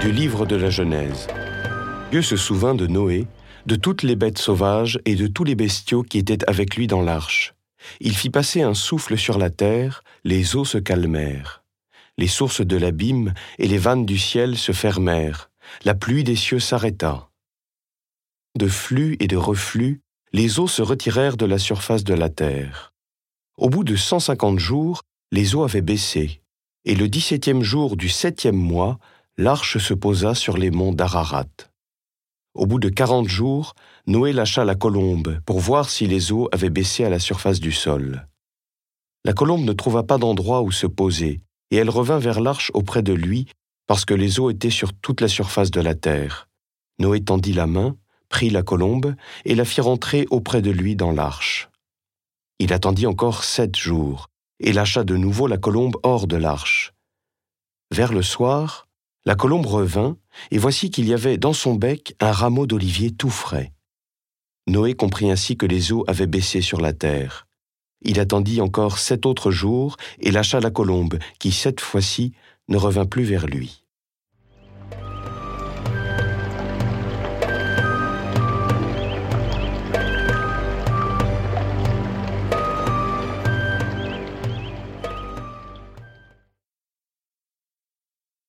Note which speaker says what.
Speaker 1: du livre de la Genèse. Dieu se souvint de Noé, de toutes les bêtes sauvages et de tous les bestiaux qui étaient avec lui dans l'arche. Il fit passer un souffle sur la terre, les eaux se calmèrent. Les sources de l'abîme et les vannes du ciel se fermèrent, la pluie des cieux s'arrêta. De flux et de reflux, les eaux se retirèrent de la surface de la terre. Au bout de cent cinquante jours, les eaux avaient baissé, et le dix-septième jour du septième mois, l'arche se posa sur les monts d'Ararat. Au bout de quarante jours, Noé lâcha la colombe pour voir si les eaux avaient baissé à la surface du sol. La colombe ne trouva pas d'endroit où se poser, et elle revint vers l'arche auprès de lui, parce que les eaux étaient sur toute la surface de la terre. Noé tendit la main, prit la colombe, et la fit rentrer auprès de lui dans l'arche. Il attendit encore sept jours, et lâcha de nouveau la colombe hors de l'arche. Vers le soir, la colombe revint, et voici qu'il y avait dans son bec un rameau d'olivier tout frais. Noé comprit ainsi que les eaux avaient baissé sur la terre. Il attendit encore sept autres jours et lâcha la colombe, qui cette fois-ci ne revint plus vers lui.